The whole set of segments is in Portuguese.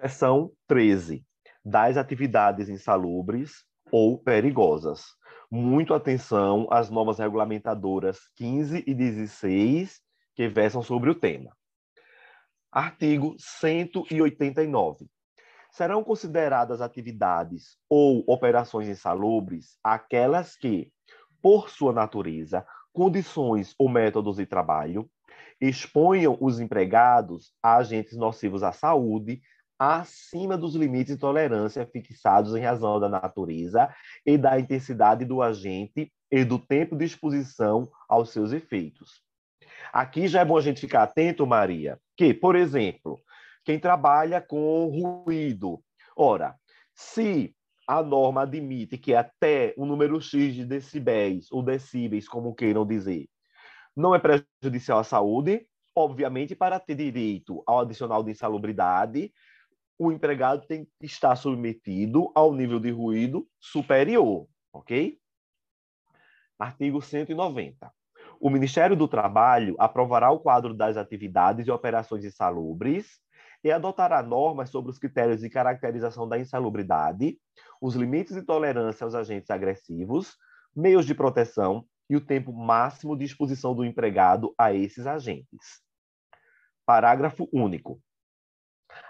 Seção 13. Das atividades insalubres ou perigosas. Muito atenção às normas regulamentadoras 15 e 16 que versam sobre o tema. Artigo 189. Serão consideradas atividades ou operações insalubres aquelas que, por sua natureza, condições ou métodos de trabalho, exponham os empregados a agentes nocivos à saúde acima dos limites de tolerância fixados em razão da natureza e da intensidade do agente e do tempo de exposição aos seus efeitos. Aqui já é bom a gente ficar atento, Maria, que, por exemplo, quem trabalha com ruído, ora, se a norma admite que até o número X de decibéis ou decíbeis, como queiram dizer, não é prejudicial à saúde, obviamente, para ter direito ao adicional de insalubridade, o empregado tem que estar submetido ao nível de ruído superior, ok? Artigo 190. O Ministério do Trabalho aprovará o quadro das atividades e operações insalubres e adotará normas sobre os critérios de caracterização da insalubridade, os limites de tolerância aos agentes agressivos, meios de proteção e o tempo máximo de exposição do empregado a esses agentes. Parágrafo único.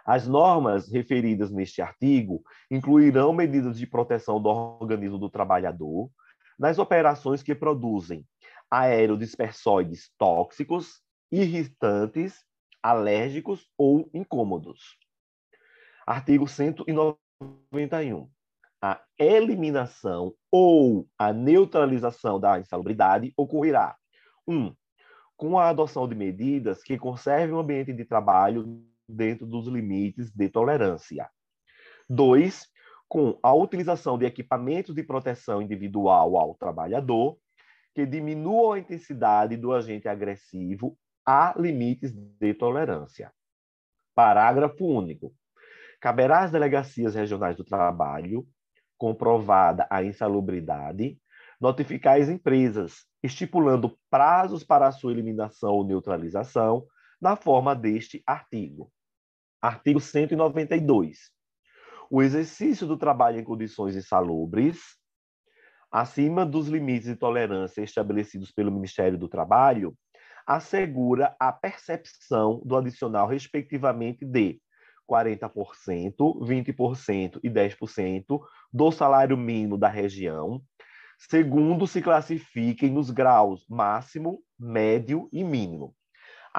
As normas referidas neste artigo incluirão medidas de proteção do organismo do trabalhador nas operações que produzem aerodispersóides tóxicos, irritantes, alérgicos ou incômodos. Artigo 191. A eliminação ou a neutralização da insalubridade ocorrerá: 1. Um, com a adoção de medidas que conservem o ambiente de trabalho dentro dos limites de tolerância. 2. Com a utilização de equipamentos de proteção individual ao trabalhador que diminuam a intensidade do agente agressivo a limites de tolerância. Parágrafo único. Caberá às delegacias regionais do trabalho, comprovada a insalubridade, notificar as empresas, estipulando prazos para a sua eliminação ou neutralização, na forma deste artigo. Artigo 192. O exercício do trabalho em condições insalubres acima dos limites de tolerância estabelecidos pelo Ministério do Trabalho, assegura a percepção do adicional, respectivamente, de 40%, 20% e 10% do salário mínimo da região, segundo se classifiquem nos graus máximo, médio e mínimo.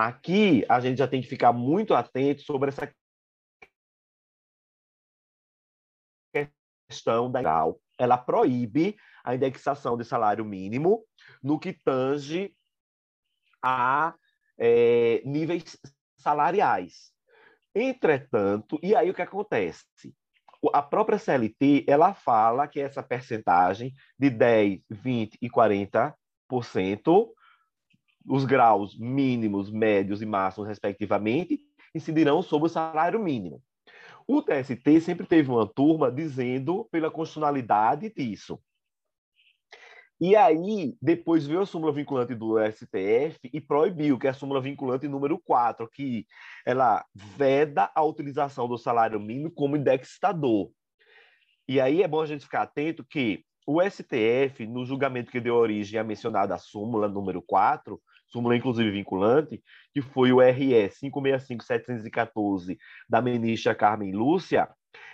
Aqui a gente já tem que ficar muito atento sobre essa questão da grau. Ela proíbe a indexação de salário mínimo no que tange a é, níveis salariais. Entretanto, e aí o que acontece? A própria CLT, ela fala que essa percentagem de 10, 20 e 40%, os graus mínimos, médios e máximos, respectivamente, incidirão sobre o salário mínimo. O TST sempre teve uma turma dizendo pela constitucionalidade disso. E aí, depois veio a súmula vinculante do STF e proibiu, que é a súmula vinculante número 4, que ela veda a utilização do salário mínimo como indexador. E aí é bom a gente ficar atento que o STF, no julgamento que deu origem à mencionada súmula número 4, súmula inclusive vinculante, que foi o RE 565714 da ministra Carmen Lúcia,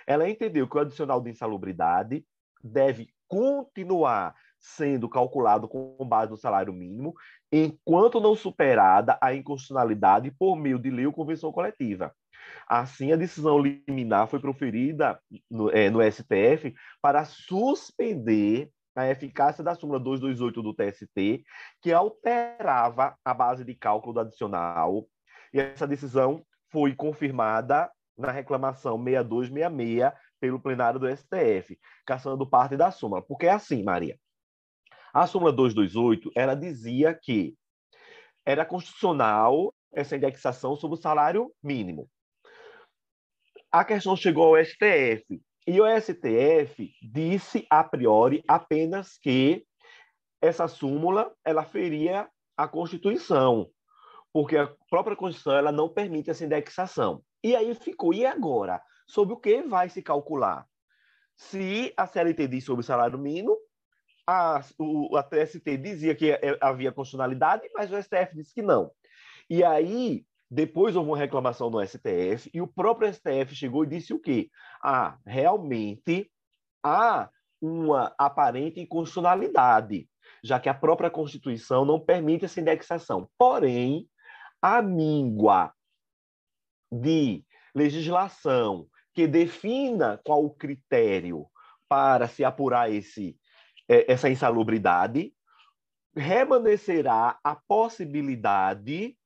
ela entendeu que o adicional de insalubridade deve continuar sendo calculado com base no salário mínimo, enquanto não superada a inconstitucionalidade por meio de lei ou convenção coletiva. Assim, a decisão liminar foi proferida no, é, no STF para suspender a eficácia da súmula 228 do TST, que alterava a base de cálculo do adicional, e essa decisão foi confirmada na reclamação 6266 pelo plenário do STF, caçando parte da súmula. Porque é assim, Maria. A súmula 228, ela dizia que era constitucional essa indexação sobre o salário mínimo. A questão chegou ao STF e o STF disse a priori apenas que essa súmula ela feria a Constituição, porque a própria Constituição ela não permite essa indexação. E aí ficou, e agora? Sobre o que vai se calcular? Se a CLT diz sobre o salário mínimo, a, o, a TST dizia que é, havia constitucionalidade, mas o STF disse que não. E aí, depois houve uma reclamação no STF, e o próprio STF chegou e disse o quê? Ah, realmente há uma aparente inconstitucionalidade, já que a própria Constituição não permite essa indexação. Porém, a míngua de legislação que defina qual o critério para se apurar esse, é, essa insalubridade, remanescerá a possibilidade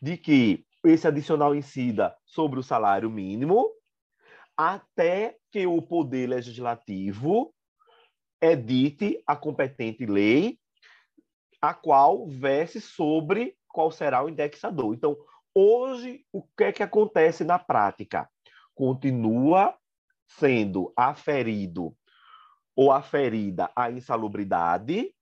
de que esse adicional incida sobre o salário mínimo, até que o poder legislativo edite a competente lei, a qual verse sobre qual será o indexador. Então, hoje, o que é que acontece na prática? Continua sendo aferido ou aferida a insalubridade,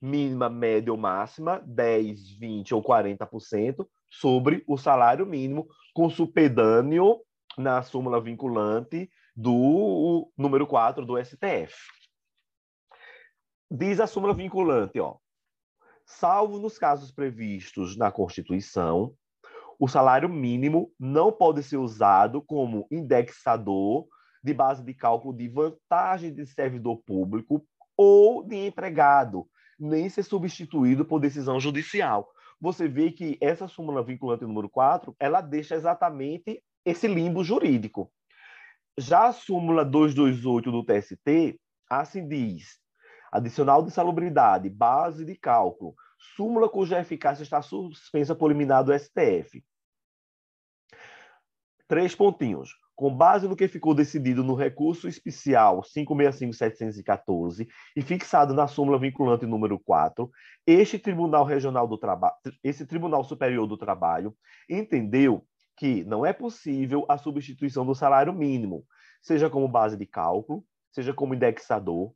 mínima, média ou máxima, 10, 20 ou 40%, sobre o salário mínimo, com supedâneo na súmula vinculante do número 4 do STF. Diz a súmula vinculante, ó, salvo nos casos previstos na Constituição, o salário mínimo não pode ser usado como indexador de base de cálculo de vantagem de servidor público ou de empregado, nem ser substituído por decisão judicial. Você vê que essa súmula vinculante número 4, ela deixa exatamente esse limbo jurídico. Já a súmula 228 do TST, assim diz: adicional de salubridade, base de cálculo, súmula cuja eficácia está suspensa por liminar do STF. Três pontinhos. Com base no que ficou decidido no recurso especial 565-714 e fixado na súmula vinculante número 4, este Tribunal Regional do Trabalho, esse Tribunal Superior do Trabalho entendeu que não é possível a substituição do salário mínimo, seja como base de cálculo, seja como indexador,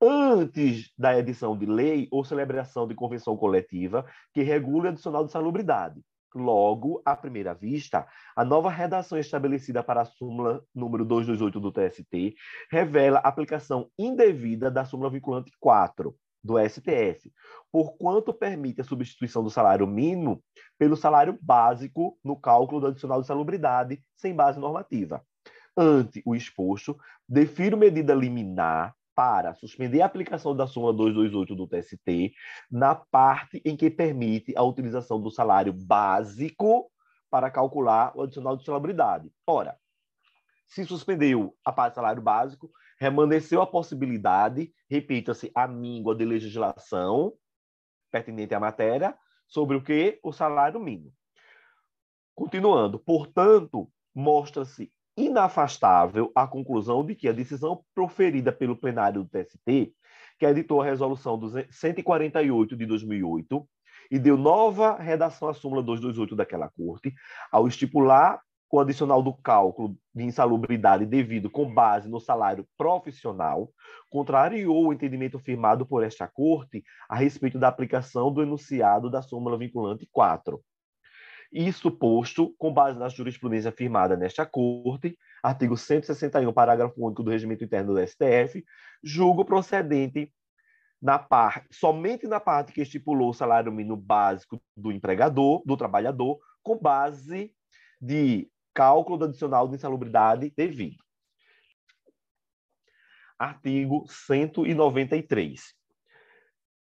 antes da edição de lei ou celebração de convenção coletiva que regule o adicional de salubridade. Logo, à primeira vista, a nova redação estabelecida para a súmula número 228 do TST revela aplicação indevida da súmula vinculante 4 do STF, porquanto permite a substituição do salário mínimo pelo salário básico no cálculo do adicional de salubridade sem base normativa. Ante o exposto, defiro medida liminar para suspender a aplicação da súmula 228 do TST na parte em que permite a utilização do salário básico para calcular o adicional de salubridade. Ora, se suspendeu a parte do salário básico, remanesceu a possibilidade, repita-se, a míngua de legislação pertinente à matéria, sobre o que? O salário mínimo. Continuando, portanto, mostra-se inafastável a conclusão de que a decisão proferida pelo plenário do TST, que editou a resolução 148 de 2008 e deu nova redação à súmula 228 daquela corte, ao estipular o adicional do cálculo de insalubridade devido com base no salário profissional, contrariou o entendimento firmado por esta corte a respeito da aplicação do enunciado da súmula vinculante 4. Isso posto, com base na jurisprudência firmada nesta Corte, artigo 161, parágrafo único do Regimento Interno do STF, julgo procedente na parte, somente na parte que estipulou o salário mínimo básico do empregador, do trabalhador, com base de cálculo adicional de insalubridade devido. Artigo 193.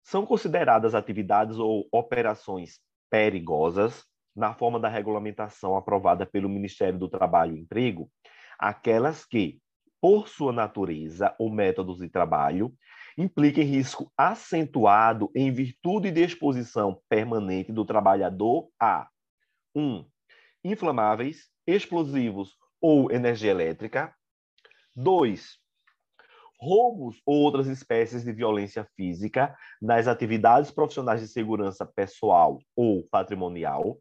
São consideradas atividades ou operações perigosas na forma da regulamentação aprovada pelo Ministério do Trabalho e Emprego, aquelas que, por sua natureza ou métodos de trabalho, impliquem risco acentuado em virtude de exposição permanente do trabalhador a 1. Um, inflamáveis, explosivos ou energia elétrica. 2. Roubos ou outras espécies de violência física nas atividades profissionais de segurança pessoal ou patrimonial.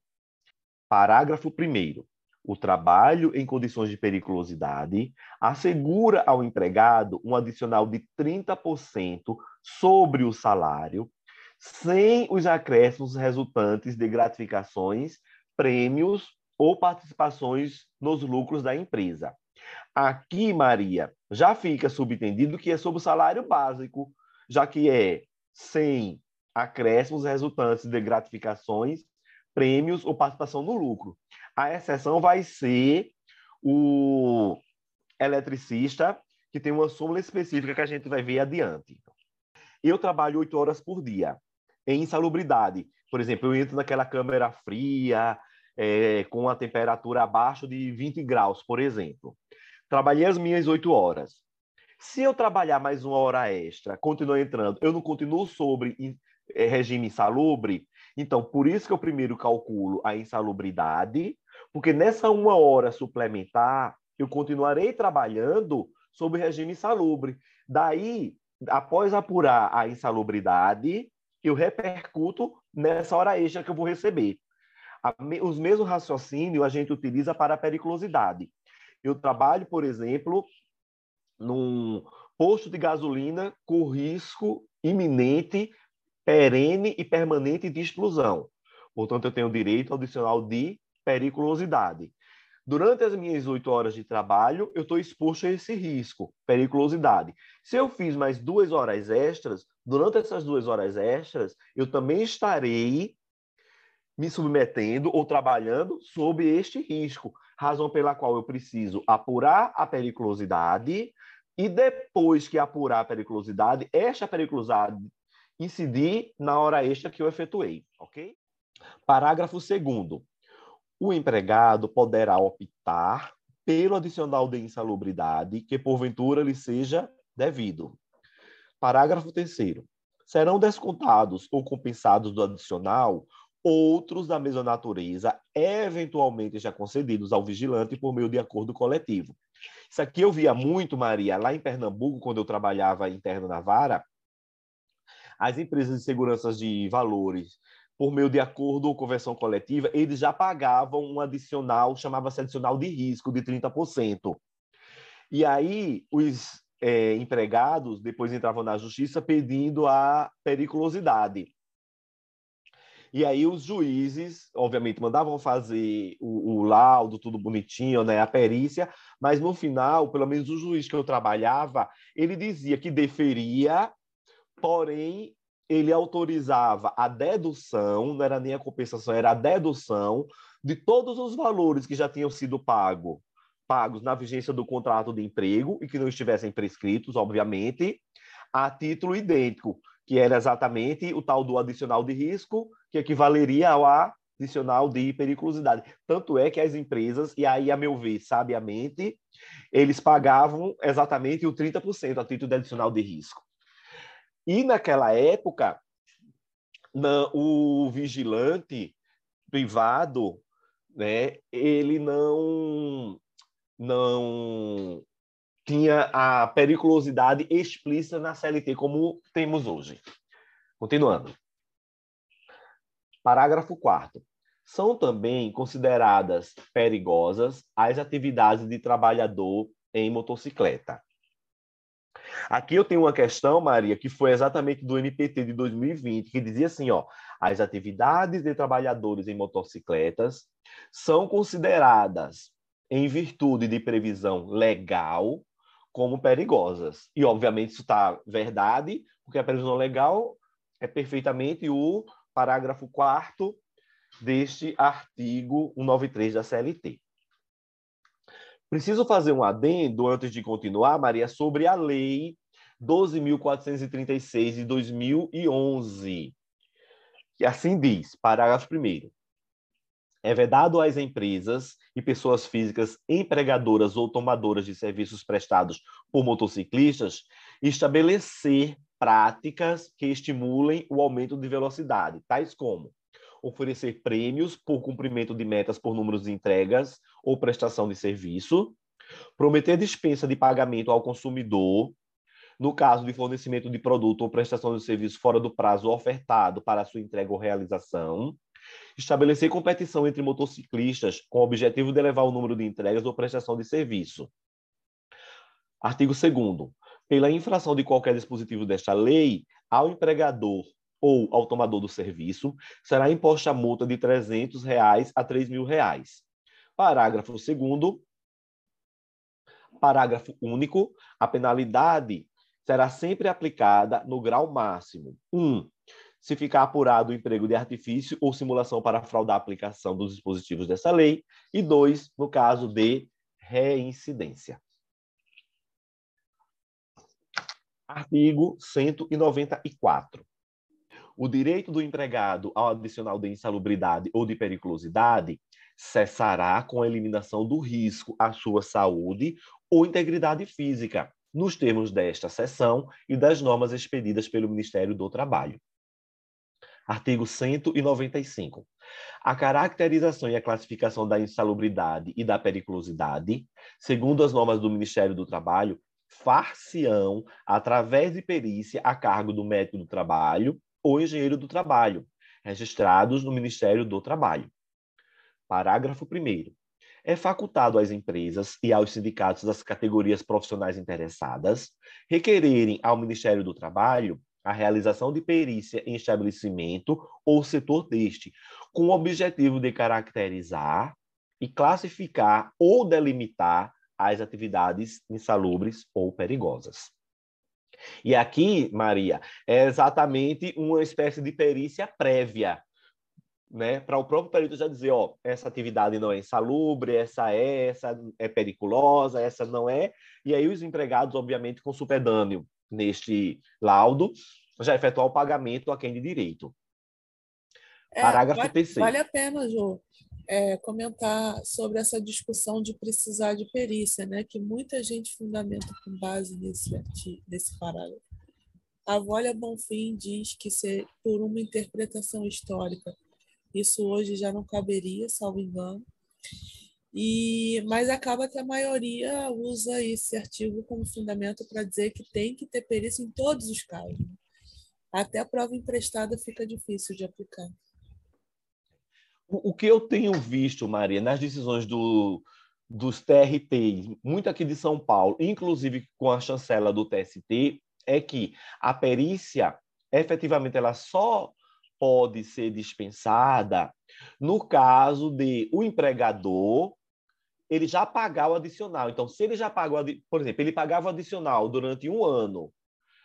Parágrafo 1. O trabalho em condições de periculosidade assegura ao empregado um adicional de 30% sobre o salário, sem os acréscimos resultantes de gratificações, prêmios ou participações nos lucros da empresa. Aqui, Maria, já fica subentendido que é sobre o salário básico, já que é sem acréscimos resultantes de gratificações, prêmios ou participação no lucro. A exceção vai ser o eletricista, que tem uma súmula específica que a gente vai ver adiante. Eu trabalho oito horas por dia em insalubridade. Por exemplo, eu entro naquela câmera fria, é, com a temperatura abaixo de 20 graus, por exemplo. Trabalhei as minhas oito horas. Se eu trabalhar mais uma hora extra, continuo entrando, eu não continuo sobre é, regime insalubre, então por isso que eu primeiro calculo a insalubridade, porque nessa uma hora suplementar, eu continuarei trabalhando sob regime insalubre. Daí, após apurar a insalubridade, eu repercuto nessa hora extra que eu vou receber. Os mesmos raciocínios a gente utiliza para a periculosidade. Eu trabalho, por exemplo, num posto de gasolina com risco iminente, perene e permanente de explosão. Portanto, eu tenho direito adicional de periculosidade. Durante as minhas oito horas de trabalho, eu estou exposto a esse risco, periculosidade. Se eu fiz mais duas horas extras, durante essas duas horas extras, eu também estarei me submetendo ou trabalhando sob este risco, razão pela qual eu preciso apurar a periculosidade e depois que apurar a periculosidade, esta periculosidade incidir na hora extra que eu efetuei, ok? Parágrafo 2 o empregado poderá optar pelo adicional de insalubridade que porventura lhe seja devido. Parágrafo 3 Serão descontados ou compensados do adicional outros da mesma natureza, eventualmente já concedidos ao vigilante por meio de acordo coletivo. Isso aqui eu via muito, Maria, lá em Pernambuco, quando eu trabalhava interno na vara, as empresas de segurança de valores por meio de acordo ou conversão coletiva, eles já pagavam um adicional, chamava-se adicional de risco, de 30%. E aí, os é, empregados depois entravam na justiça pedindo a periculosidade. E aí os juízes, obviamente, mandavam fazer o, o, laudo, tudo bonitinho, né, a perícia, mas no final, pelo menos o juiz que eu trabalhava, ele dizia que deferia, porém ele autorizava a dedução, não era nem a compensação, era a dedução de todos os valores que já tinham sido pago, pagos na vigência do contrato de emprego e que não estivessem prescritos, obviamente, a título idêntico, que era exatamente o tal do adicional de risco, que equivaleria ao adicional de periculosidade. Tanto é que as empresas, e aí, a meu ver, sabiamente, eles pagavam exatamente o 30% a título de adicional de risco. E naquela época, o vigilante privado, né, ele não não tinha a periculosidade explícita na CLT como temos hoje. Continuando. Parágrafo 4 São também consideradas perigosas as atividades de trabalhador em motocicleta. Aqui eu tenho uma questão, Maria, que foi exatamente do NPT de 2020, que dizia assim, ó, as atividades de trabalhadores em motocicletas são consideradas, em virtude de previsão legal, como perigosas. E, obviamente, isso está verdade, porque a previsão legal é perfeitamente o parágrafo 4 deste artigo 193 da CLT. Preciso fazer um adendo antes de continuar, Maria, sobre a lei 12.436 de 2011, que assim diz, parágrafo 1 é vedado às empresas e pessoas físicas empregadoras ou tomadoras de serviços prestados por motociclistas estabelecer práticas que estimulem o aumento de velocidade, tais como oferecer prêmios por cumprimento de metas por números de entregas ou prestação de serviço, prometer dispensa de pagamento ao consumidor no caso de fornecimento de produto ou prestação de serviço fora do prazo ofertado para sua entrega ou realização, estabelecer competição entre motociclistas com o objetivo de elevar o número de entregas ou prestação de serviço. Artigo 2 Pela infração de qualquer dispositivo desta lei, ao empregador ou ao tomador do serviço, será imposta a multa de 300 reais a 3 mil reais. Parágrafo 2 Parágrafo único. A penalidade será sempre aplicada no grau máximo. 1. Um, se ficar apurado o emprego de artifício ou simulação para fraudar a aplicação dos dispositivos dessa lei. E dois, no caso de reincidência. Artigo 194. O direito do empregado ao adicional de insalubridade ou de periculosidade cessará com a eliminação do risco à sua saúde ou integridade física, nos termos desta seção e das normas expedidas pelo Ministério do Trabalho. Artigo 195. A caracterização e a classificação da insalubridade e da periculosidade, segundo as normas do Ministério do Trabalho, far-se-ão através de perícia a cargo do médico do trabalho ou engenheiro do trabalho, registrados no Ministério do Trabalho. Parágrafo 1 é facultado às empresas e aos sindicatos das categorias profissionais interessadas requererem ao Ministério do Trabalho a realização de perícia em estabelecimento ou setor deste, com o objetivo de caracterizar e classificar ou delimitar as atividades insalubres ou perigosas. E aqui, Maria, é exatamente uma espécie de perícia prévia, né, para o próprio perito já dizer, ó, essa atividade não é insalubre, essa é, essa é periculosa, essa não é, e aí os empregados, obviamente, com supedâneo neste laudo, já efetuar o pagamento a quem de direito. É, Parágrafo vale, terceiro. Vale a pena, Jô, é, comentar sobre essa discussão de precisar de perícia, né, que muita gente fundamenta com base nesse, nesse parágrafo. A Volha Bonfim diz que se, por uma interpretação histórica, isso hoje já não caberia, salvo engano. E, mas acaba que a maioria usa esse artigo como fundamento para dizer que tem que ter perícia em todos os casos. Até a prova emprestada fica difícil de aplicar. O, que eu tenho visto, Maria, nas decisões do, dos TRTs, muito aqui de São Paulo, inclusive com a chancela do TST, é que a perícia, efetivamente, ela só pode ser dispensada no caso de o empregador ele já pagar o adicional. Então, se ele já pagou, por exemplo, ele pagava o adicional durante um ano,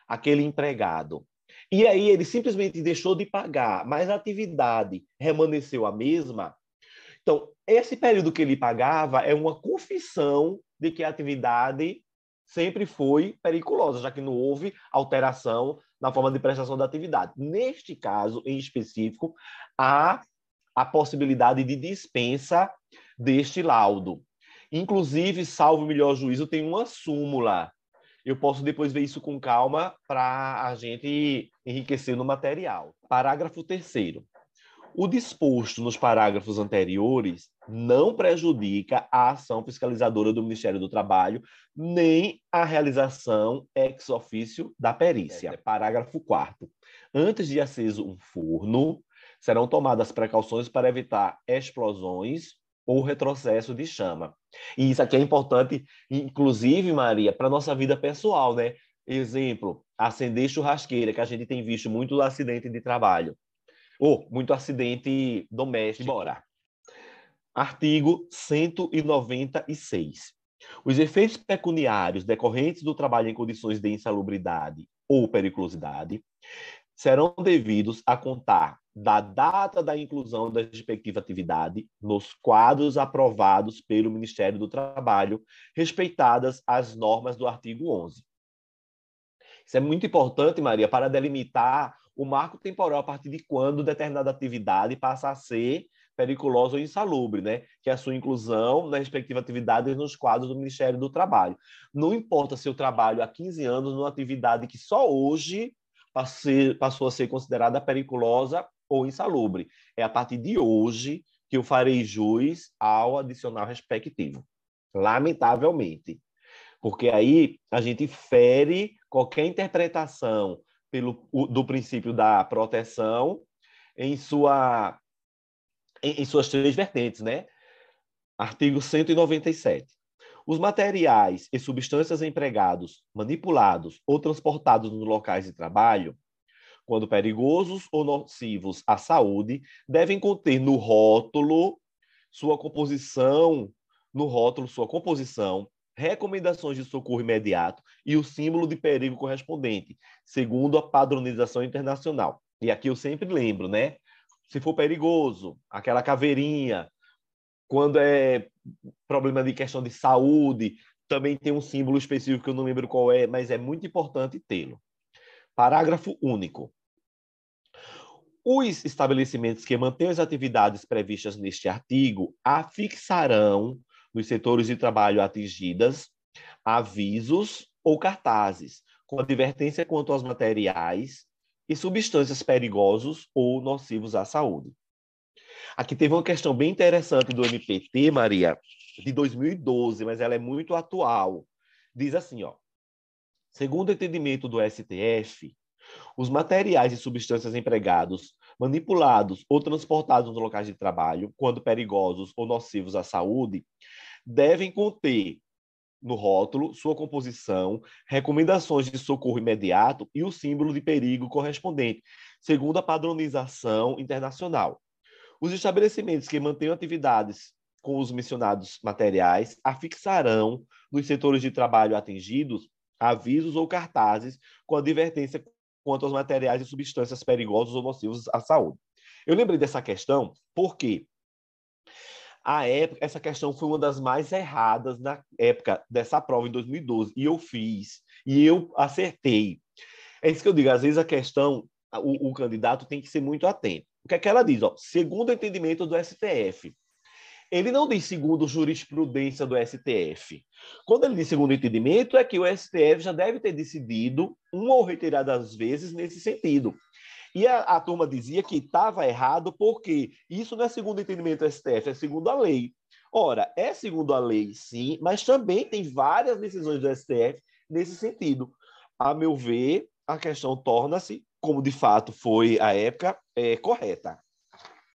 aquele empregado, e aí ele simplesmente deixou de pagar, mas a atividade permaneceu a mesma. Então, esse período que ele pagava é uma confissão de que a atividade sempre foi periculosa, já que não houve alteração na forma de prestação da atividade. Neste caso, em específico, há a possibilidade de dispensa deste laudo. Inclusive, salvo o melhor juízo, tem uma súmula eu posso depois ver isso com calma para a gente enriquecer no material. Parágrafo 3 o disposto nos parágrafos anteriores não prejudica a ação fiscalizadora do Ministério do Trabalho, nem a realização ex officio da perícia. Parágrafo 4 Antes de aceso um forno, serão tomadas precauções para evitar explosões ou retrocesso de chama. E isso aqui é importante, inclusive, Maria, para nossa vida pessoal, né? Exemplo, acender churrasqueira, que a gente tem visto muito acidente de trabalho. Ou muito acidente doméstico. Bora. Artigo 196. Os efeitos pecuniários decorrentes do trabalho em condições de insalubridade ou periculosidade serão devidos a contar da data da inclusão da respectiva atividade nos quadros aprovados pelo Ministério do Trabalho, respeitadas as normas do artigo 11. Isso é muito importante, Maria, para delimitar o marco temporal a partir de quando determinada atividade passa a ser periculosa ou insalubre, né? Que é a sua inclusão na respectiva atividade nos quadros do Ministério do Trabalho. Não importa se eu trabalho há 15 anos numa atividade que só hoje passou a ser considerada periculosa ou insalubre. É a partir de hoje que eu farei jus ao adicional respectivo. Lamentavelmente. Porque aí a gente fere qualquer interpretação pelo, do princípio da proteção em, sua, em, em suas três vertentes, né? Artigo 197. Os materiais e substâncias empregados, manipulados ou transportados nos locais de trabalho quando perigosos ou nocivos à saúde, devem conter no rótulo sua composição no rótulo, sua composição, recomendações de socorro imediato e o símbolo de perigo correspondente, segundo a padronização internacional. E aqui eu sempre lembro, né? Se for perigoso, aquela caveirinha, quando é problema de questão de saúde, também tem um símbolo específico que eu não lembro qual é, mas é muito importante tê-lo. Parágrafo único. Os estabelecimentos que mantêm as atividades previstas neste artigo afixarão nos setores de trabalho atingidas avisos ou cartazes com advertência quanto aos materiais e substâncias perigosos ou nocivos à saúde. Aqui teve uma questão bem interessante do MPT, Maria, de 2012, mas ela é muito atual. Diz assim, ó: Segundo o entendimento do STF, os materiais e substâncias empregados, manipulados ou transportados nos locais de trabalho, quando perigosos ou nocivos à saúde, devem conter no rótulo sua composição, recomendações de socorro imediato e o símbolo de perigo correspondente, segundo a padronização internacional. Os estabelecimentos que mantenham atividades com os mencionados materiais afixarão nos setores de trabalho atingidos avisos ou cartazes com advertência quanto aos materiais e substâncias perigosos ou nocivos à saúde. Eu lembrei dessa questão porque a época, essa questão foi uma das mais erradas na época dessa prova em 2012 e eu fiz e eu acertei. É isso que eu digo, às vezes a questão, o, o candidato tem que ser muito atento. O que é que ela diz? Ó, segundo o entendimento do STF, ele não diz segundo jurisprudência do STF. Quando ele diz segundo entendimento, é que o STF já deve ter decidido uma ou reiteradas vezes nesse sentido. E a, a turma dizia que estava errado porque isso não é segundo entendimento do STF, é segundo a lei. Ora, é segundo a lei, sim, mas também tem várias decisões do STF nesse sentido. A meu ver, a questão torna-se, como de fato foi a época, é, correta.